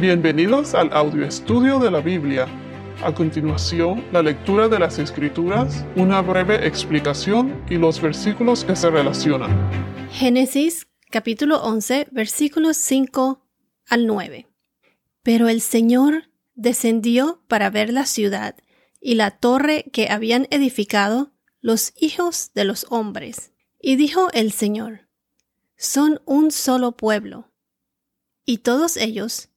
Bienvenidos al audio estudio de la Biblia. A continuación, la lectura de las Escrituras, una breve explicación y los versículos que se relacionan. Génesis capítulo 11 versículos 5 al 9. Pero el Señor descendió para ver la ciudad y la torre que habían edificado los hijos de los hombres. Y dijo el Señor, son un solo pueblo, y todos ellos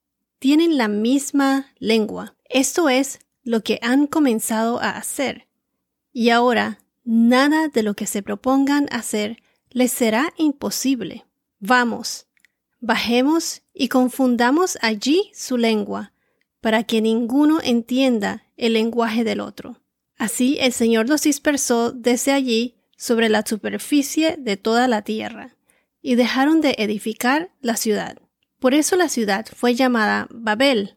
tienen la misma lengua. Esto es lo que han comenzado a hacer. Y ahora nada de lo que se propongan hacer les será imposible. Vamos, bajemos y confundamos allí su lengua, para que ninguno entienda el lenguaje del otro. Así el Señor los dispersó desde allí sobre la superficie de toda la tierra, y dejaron de edificar la ciudad. Por eso la ciudad fue llamada Babel,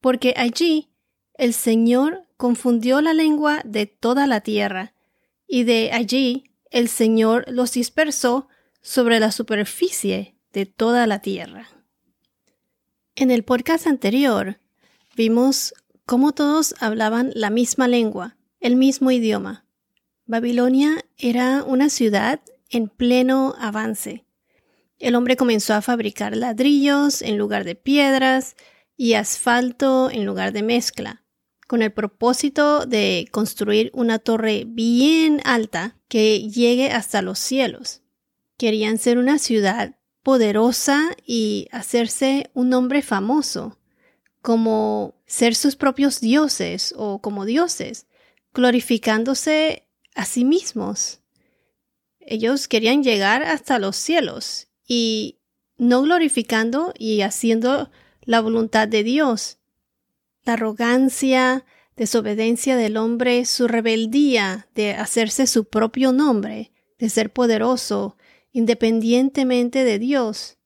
porque allí el Señor confundió la lengua de toda la tierra, y de allí el Señor los dispersó sobre la superficie de toda la tierra. En el podcast anterior vimos cómo todos hablaban la misma lengua, el mismo idioma. Babilonia era una ciudad en pleno avance. El hombre comenzó a fabricar ladrillos en lugar de piedras y asfalto en lugar de mezcla, con el propósito de construir una torre bien alta que llegue hasta los cielos. Querían ser una ciudad poderosa y hacerse un nombre famoso, como ser sus propios dioses o como dioses, glorificándose a sí mismos. Ellos querían llegar hasta los cielos y no glorificando y haciendo la voluntad de Dios. La arrogancia, desobediencia del hombre, su rebeldía de hacerse su propio nombre, de ser poderoso, independientemente de Dios,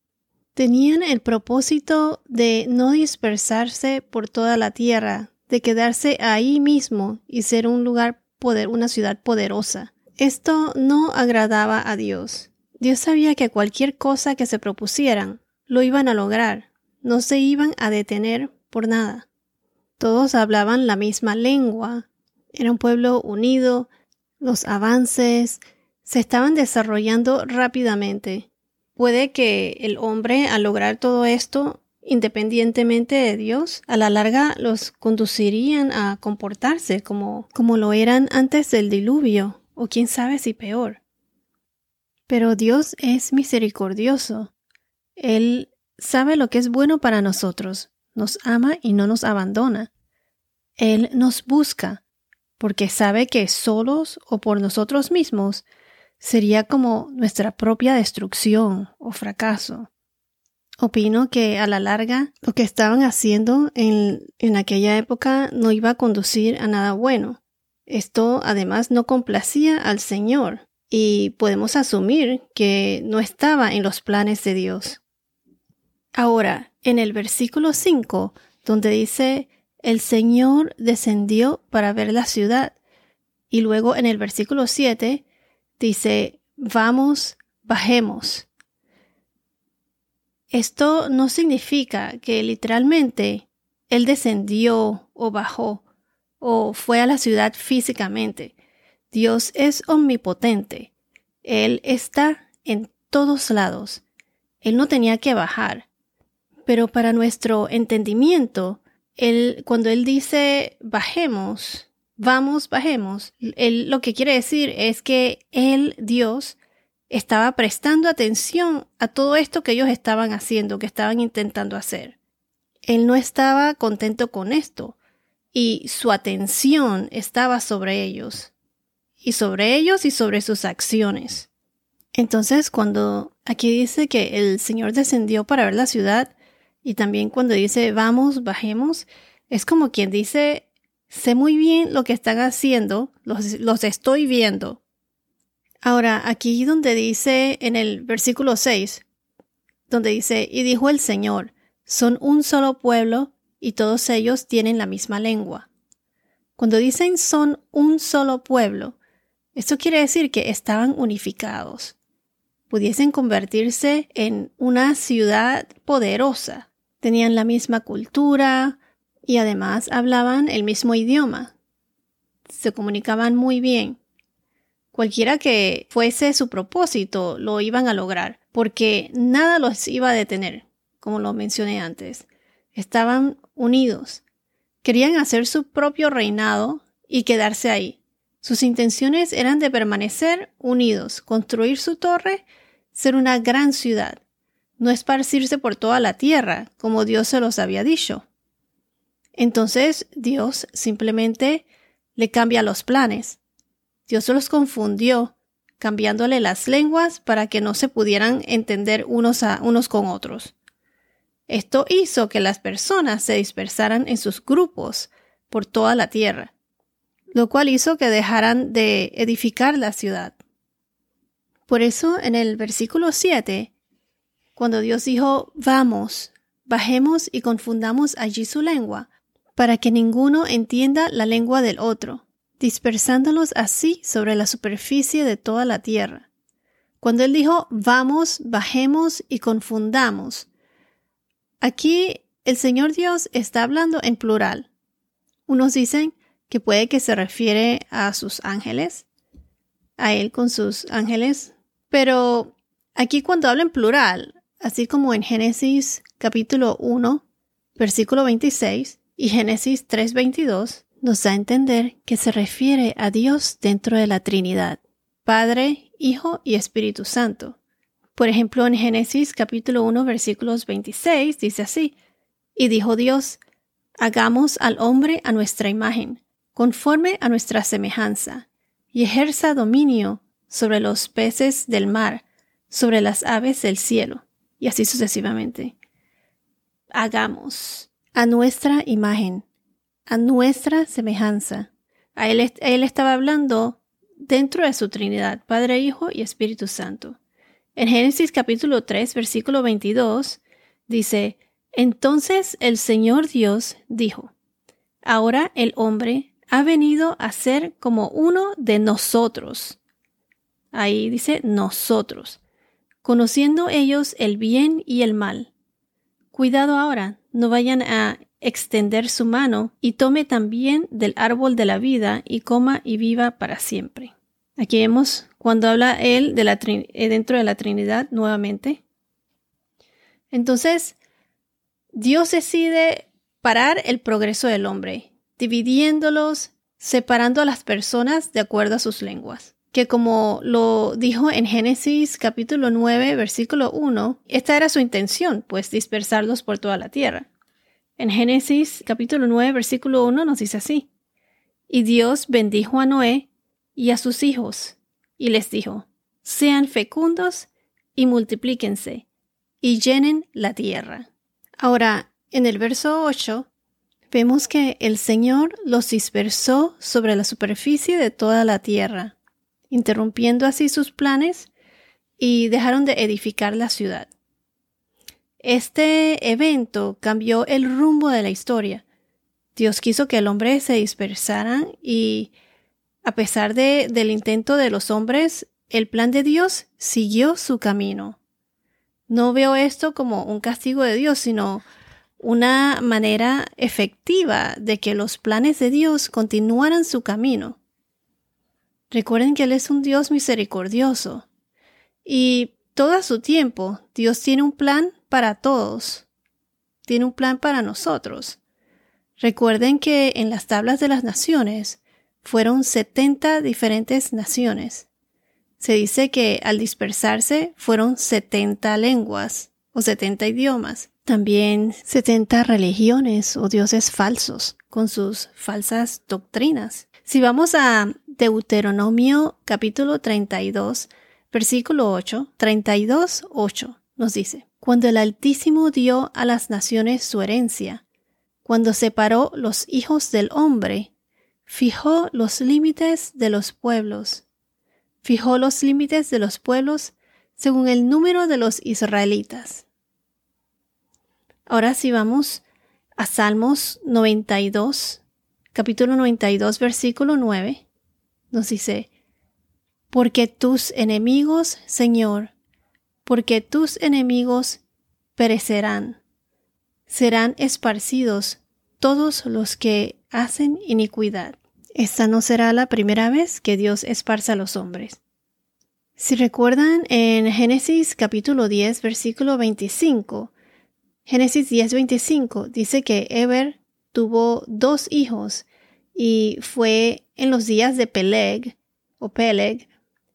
tenían el propósito de no dispersarse por toda la tierra, de quedarse ahí mismo y ser un lugar poder, una ciudad poderosa. Esto no agradaba a Dios. Dios sabía que cualquier cosa que se propusieran lo iban a lograr, no se iban a detener por nada. Todos hablaban la misma lengua, era un pueblo unido, los avances se estaban desarrollando rápidamente. Puede que el hombre, al lograr todo esto, independientemente de Dios, a la larga los conducirían a comportarse como, como lo eran antes del diluvio, o quién sabe si peor. Pero Dios es misericordioso. Él sabe lo que es bueno para nosotros, nos ama y no nos abandona. Él nos busca, porque sabe que solos o por nosotros mismos sería como nuestra propia destrucción o fracaso. Opino que a la larga lo que estaban haciendo en, en aquella época no iba a conducir a nada bueno. Esto además no complacía al Señor, y podemos asumir que no estaba en los planes de Dios. Ahora, en el versículo 5, donde dice, el Señor descendió para ver la ciudad, y luego en el versículo 7 dice, vamos, bajemos. Esto no significa que literalmente Él descendió o bajó o fue a la ciudad físicamente. Dios es omnipotente. Él está en todos lados. Él no tenía que bajar. Pero para nuestro entendimiento, él, cuando Él dice bajemos, vamos, bajemos, él, lo que quiere decir es que Él, Dios, estaba prestando atención a todo esto que ellos estaban haciendo, que estaban intentando hacer. Él no estaba contento con esto y su atención estaba sobre ellos y sobre ellos y sobre sus acciones. Entonces, cuando aquí dice que el Señor descendió para ver la ciudad, y también cuando dice vamos, bajemos, es como quien dice, sé muy bien lo que están haciendo, los, los estoy viendo. Ahora, aquí donde dice en el versículo 6, donde dice, y dijo el Señor, son un solo pueblo y todos ellos tienen la misma lengua. Cuando dicen son un solo pueblo, esto quiere decir que estaban unificados. Pudiesen convertirse en una ciudad poderosa, tenían la misma cultura y además hablaban el mismo idioma. Se comunicaban muy bien. Cualquiera que fuese su propósito lo iban a lograr, porque nada los iba a detener, como lo mencioné antes. Estaban unidos. Querían hacer su propio reinado y quedarse ahí. Sus intenciones eran de permanecer unidos, construir su torre, ser una gran ciudad, no esparcirse por toda la tierra, como Dios se los había dicho. Entonces Dios simplemente le cambia los planes. Dios los confundió, cambiándole las lenguas para que no se pudieran entender unos a unos con otros. Esto hizo que las personas se dispersaran en sus grupos por toda la tierra, lo cual hizo que dejaran de edificar la ciudad. Por eso en el versículo 7, cuando Dios dijo, vamos, bajemos y confundamos allí su lengua, para que ninguno entienda la lengua del otro, dispersándolos así sobre la superficie de toda la tierra. Cuando Él dijo, vamos, bajemos y confundamos, aquí el Señor Dios está hablando en plural. Unos dicen que puede que se refiere a sus ángeles, a Él con sus ángeles, pero aquí cuando habla en plural, así como en Génesis capítulo 1, versículo 26, y Génesis 3:22 nos da a entender que se refiere a Dios dentro de la Trinidad, Padre, Hijo y Espíritu Santo. Por ejemplo, en Génesis capítulo 1 versículos 26 dice así, y dijo Dios, hagamos al hombre a nuestra imagen, conforme a nuestra semejanza, y ejerza dominio sobre los peces del mar, sobre las aves del cielo, y así sucesivamente. Hagamos a nuestra imagen, a nuestra semejanza. Él, él estaba hablando dentro de su Trinidad, Padre, Hijo y Espíritu Santo. En Génesis capítulo 3, versículo 22, dice, Entonces el Señor Dios dijo, Ahora el hombre ha venido a ser como uno de nosotros. Ahí dice nosotros, conociendo ellos el bien y el mal. Cuidado ahora, no vayan a extender su mano y tome también del árbol de la vida y coma y viva para siempre. Aquí vemos cuando habla él de la eh, dentro de la Trinidad nuevamente. Entonces, Dios decide parar el progreso del hombre, dividiéndolos, separando a las personas de acuerdo a sus lenguas que como lo dijo en Génesis capítulo 9 versículo 1, esta era su intención, pues dispersarlos por toda la tierra. En Génesis capítulo 9 versículo 1 nos dice así, y Dios bendijo a Noé y a sus hijos, y les dijo, sean fecundos y multiplíquense, y llenen la tierra. Ahora, en el verso 8, vemos que el Señor los dispersó sobre la superficie de toda la tierra interrumpiendo así sus planes y dejaron de edificar la ciudad. Este evento cambió el rumbo de la historia. Dios quiso que el hombre se dispersara y, a pesar de, del intento de los hombres, el plan de Dios siguió su camino. No veo esto como un castigo de Dios, sino una manera efectiva de que los planes de Dios continuaran su camino. Recuerden que Él es un Dios misericordioso y todo su tiempo Dios tiene un plan para todos. Tiene un plan para nosotros. Recuerden que en las tablas de las naciones fueron 70 diferentes naciones. Se dice que al dispersarse fueron 70 lenguas o 70 idiomas. También 70 religiones o dioses falsos con sus falsas doctrinas. Si vamos a Deuteronomio capítulo 32, versículo 8, 32, 8, nos dice, Cuando el Altísimo dio a las naciones su herencia, cuando separó los hijos del hombre, fijó los límites de los pueblos, fijó los límites de los pueblos según el número de los israelitas. Ahora si vamos a Salmos 92, capítulo 92, versículo 9, nos dice, porque tus enemigos, Señor, porque tus enemigos perecerán. serán esparcidos todos los que hacen iniquidad. Esta no será la primera vez que Dios esparza a los hombres. Si recuerdan en Génesis capítulo 10 versículo 25, Génesis 10 25 dice que Eber tuvo dos hijos y fue en los días de Peleg o Peleg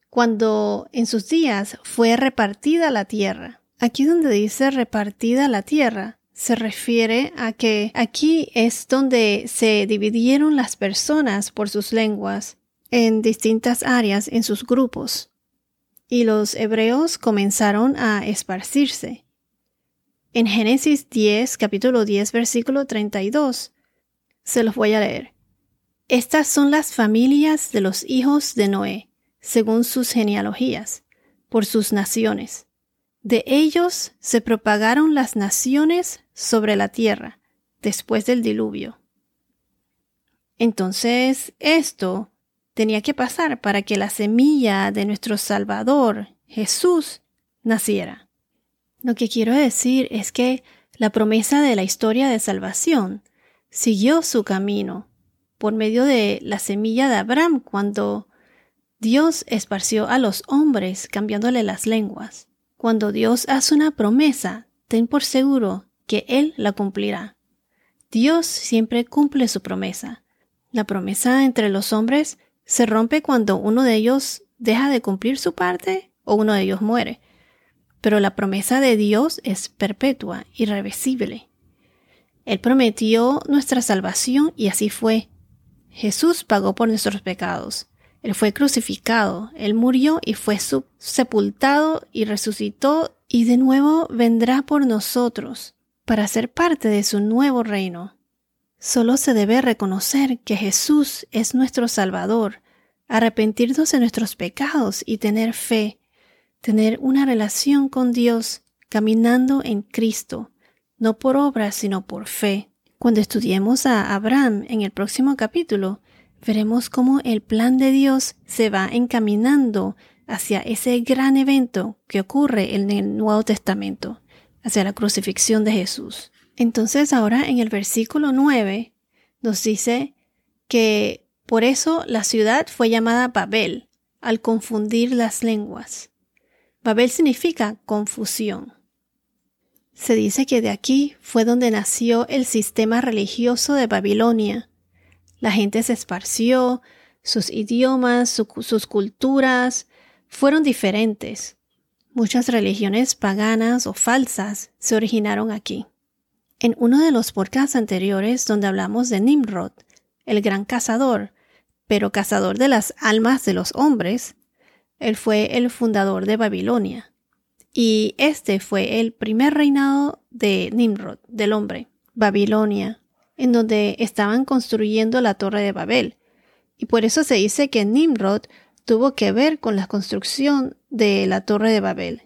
cuando en sus días fue repartida la tierra. Aquí donde dice repartida la tierra, se refiere a que aquí es donde se dividieron las personas por sus lenguas en distintas áreas en sus grupos. Y los hebreos comenzaron a esparcirse. En Génesis 10, capítulo 10, versículo 32, se los voy a leer. Estas son las familias de los hijos de Noé, según sus genealogías, por sus naciones. De ellos se propagaron las naciones sobre la tierra después del diluvio. Entonces, esto tenía que pasar para que la semilla de nuestro Salvador, Jesús, naciera. Lo que quiero decir es que la promesa de la historia de salvación siguió su camino por medio de la semilla de Abraham cuando Dios esparció a los hombres cambiándole las lenguas. Cuando Dios hace una promesa, ten por seguro que Él la cumplirá. Dios siempre cumple su promesa. La promesa entre los hombres se rompe cuando uno de ellos deja de cumplir su parte o uno de ellos muere. Pero la promesa de Dios es perpetua, irreversible. Él prometió nuestra salvación y así fue. Jesús pagó por nuestros pecados. Él fue crucificado, Él murió y fue sepultado y resucitó y de nuevo vendrá por nosotros para ser parte de su nuevo reino. Solo se debe reconocer que Jesús es nuestro Salvador, arrepentirnos de nuestros pecados y tener fe, tener una relación con Dios, caminando en Cristo, no por obras sino por fe. Cuando estudiemos a Abraham en el próximo capítulo, veremos cómo el plan de Dios se va encaminando hacia ese gran evento que ocurre en el Nuevo Testamento, hacia la crucifixión de Jesús. Entonces ahora en el versículo 9 nos dice que por eso la ciudad fue llamada Babel, al confundir las lenguas. Babel significa confusión. Se dice que de aquí fue donde nació el sistema religioso de Babilonia, la gente se esparció, sus idiomas, sus culturas fueron diferentes. Muchas religiones paganas o falsas se originaron aquí. En uno de los podcasts anteriores donde hablamos de Nimrod, el gran cazador, pero cazador de las almas de los hombres, él fue el fundador de Babilonia. Y este fue el primer reinado de Nimrod, del hombre, Babilonia, en donde estaban construyendo la torre de Babel. Y por eso se dice que Nimrod tuvo que ver con la construcción de la torre de Babel.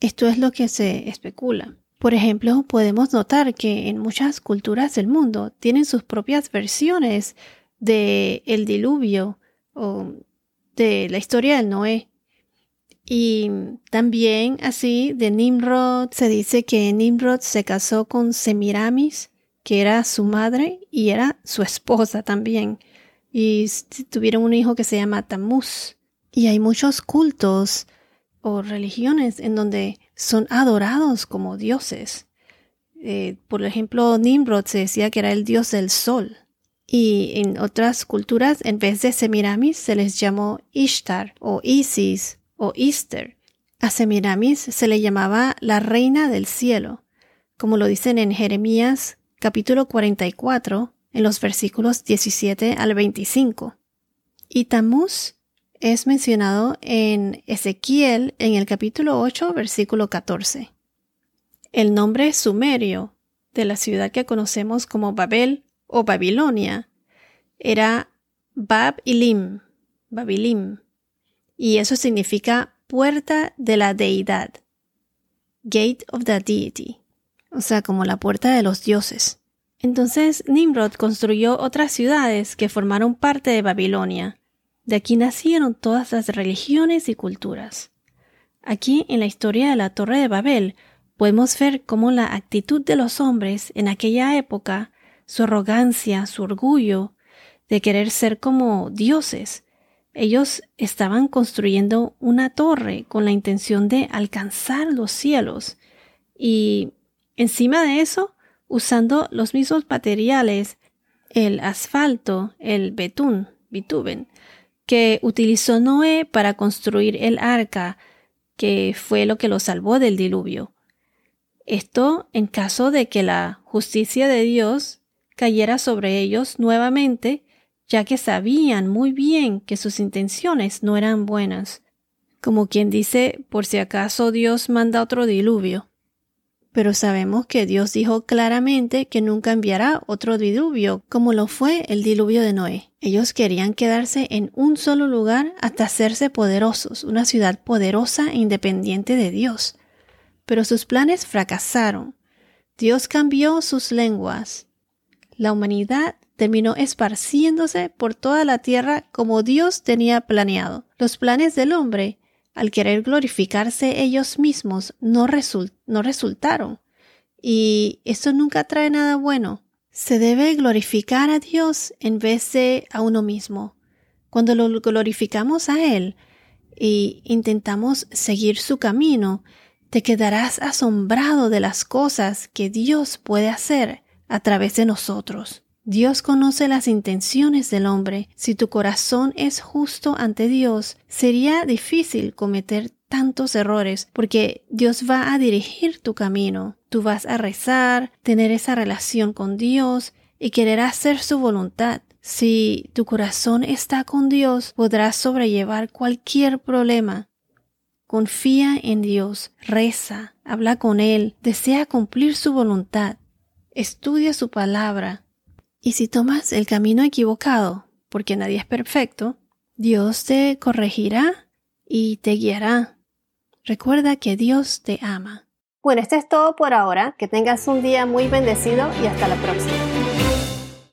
Esto es lo que se especula. Por ejemplo, podemos notar que en muchas culturas del mundo tienen sus propias versiones de el diluvio o de la historia del Noé. Y también así de Nimrod se dice que Nimrod se casó con Semiramis, que era su madre y era su esposa también. Y tuvieron un hijo que se llama Tamuz. Y hay muchos cultos o religiones en donde son adorados como dioses. Eh, por ejemplo, Nimrod se decía que era el dios del sol. Y en otras culturas, en vez de Semiramis, se les llamó Ishtar o Isis o Easter. A Semiramis se le llamaba la reina del cielo, como lo dicen en Jeremías capítulo 44, en los versículos 17 al 25. Y Tamuz es mencionado en Ezequiel en el capítulo 8, versículo 14. El nombre sumerio de la ciudad que conocemos como Babel o Babilonia era Bab-Ilim, Babilim, y eso significa puerta de la deidad, Gate of the Deity o sea, como la puerta de los dioses. Entonces Nimrod construyó otras ciudades que formaron parte de Babilonia. De aquí nacieron todas las religiones y culturas. Aquí, en la historia de la Torre de Babel, podemos ver cómo la actitud de los hombres en aquella época, su arrogancia, su orgullo, de querer ser como dioses, ellos estaban construyendo una torre con la intención de alcanzar los cielos y encima de eso, usando los mismos materiales, el asfalto, el betún, bitumen, que utilizó Noé para construir el arca, que fue lo que lo salvó del diluvio. Esto en caso de que la justicia de Dios cayera sobre ellos nuevamente, ya que sabían muy bien que sus intenciones no eran buenas, como quien dice por si acaso Dios manda otro diluvio. Pero sabemos que Dios dijo claramente que nunca enviará otro diluvio como lo fue el diluvio de Noé. Ellos querían quedarse en un solo lugar hasta hacerse poderosos, una ciudad poderosa e independiente de Dios pero sus planes fracasaron. Dios cambió sus lenguas. La humanidad terminó esparciéndose por toda la tierra como Dios tenía planeado. Los planes del hombre, al querer glorificarse ellos mismos, no, resultaron. Y eso nunca trae nada bueno. Se debe glorificar a Dios en vez de a uno mismo. Cuando lo glorificamos a Él e intentamos seguir su camino, te quedarás asombrado de las cosas que Dios puede hacer a través de nosotros. Dios conoce las intenciones del hombre. Si tu corazón es justo ante Dios, sería difícil cometer tantos errores porque Dios va a dirigir tu camino. Tú vas a rezar, tener esa relación con Dios y querer hacer su voluntad. Si tu corazón está con Dios, podrás sobrellevar cualquier problema. Confía en Dios, reza, habla con Él, desea cumplir su voluntad, estudia su palabra. Y si tomas el camino equivocado, porque nadie es perfecto, Dios te corregirá y te guiará. Recuerda que Dios te ama. Bueno, esto es todo por ahora. Que tengas un día muy bendecido y hasta la próxima.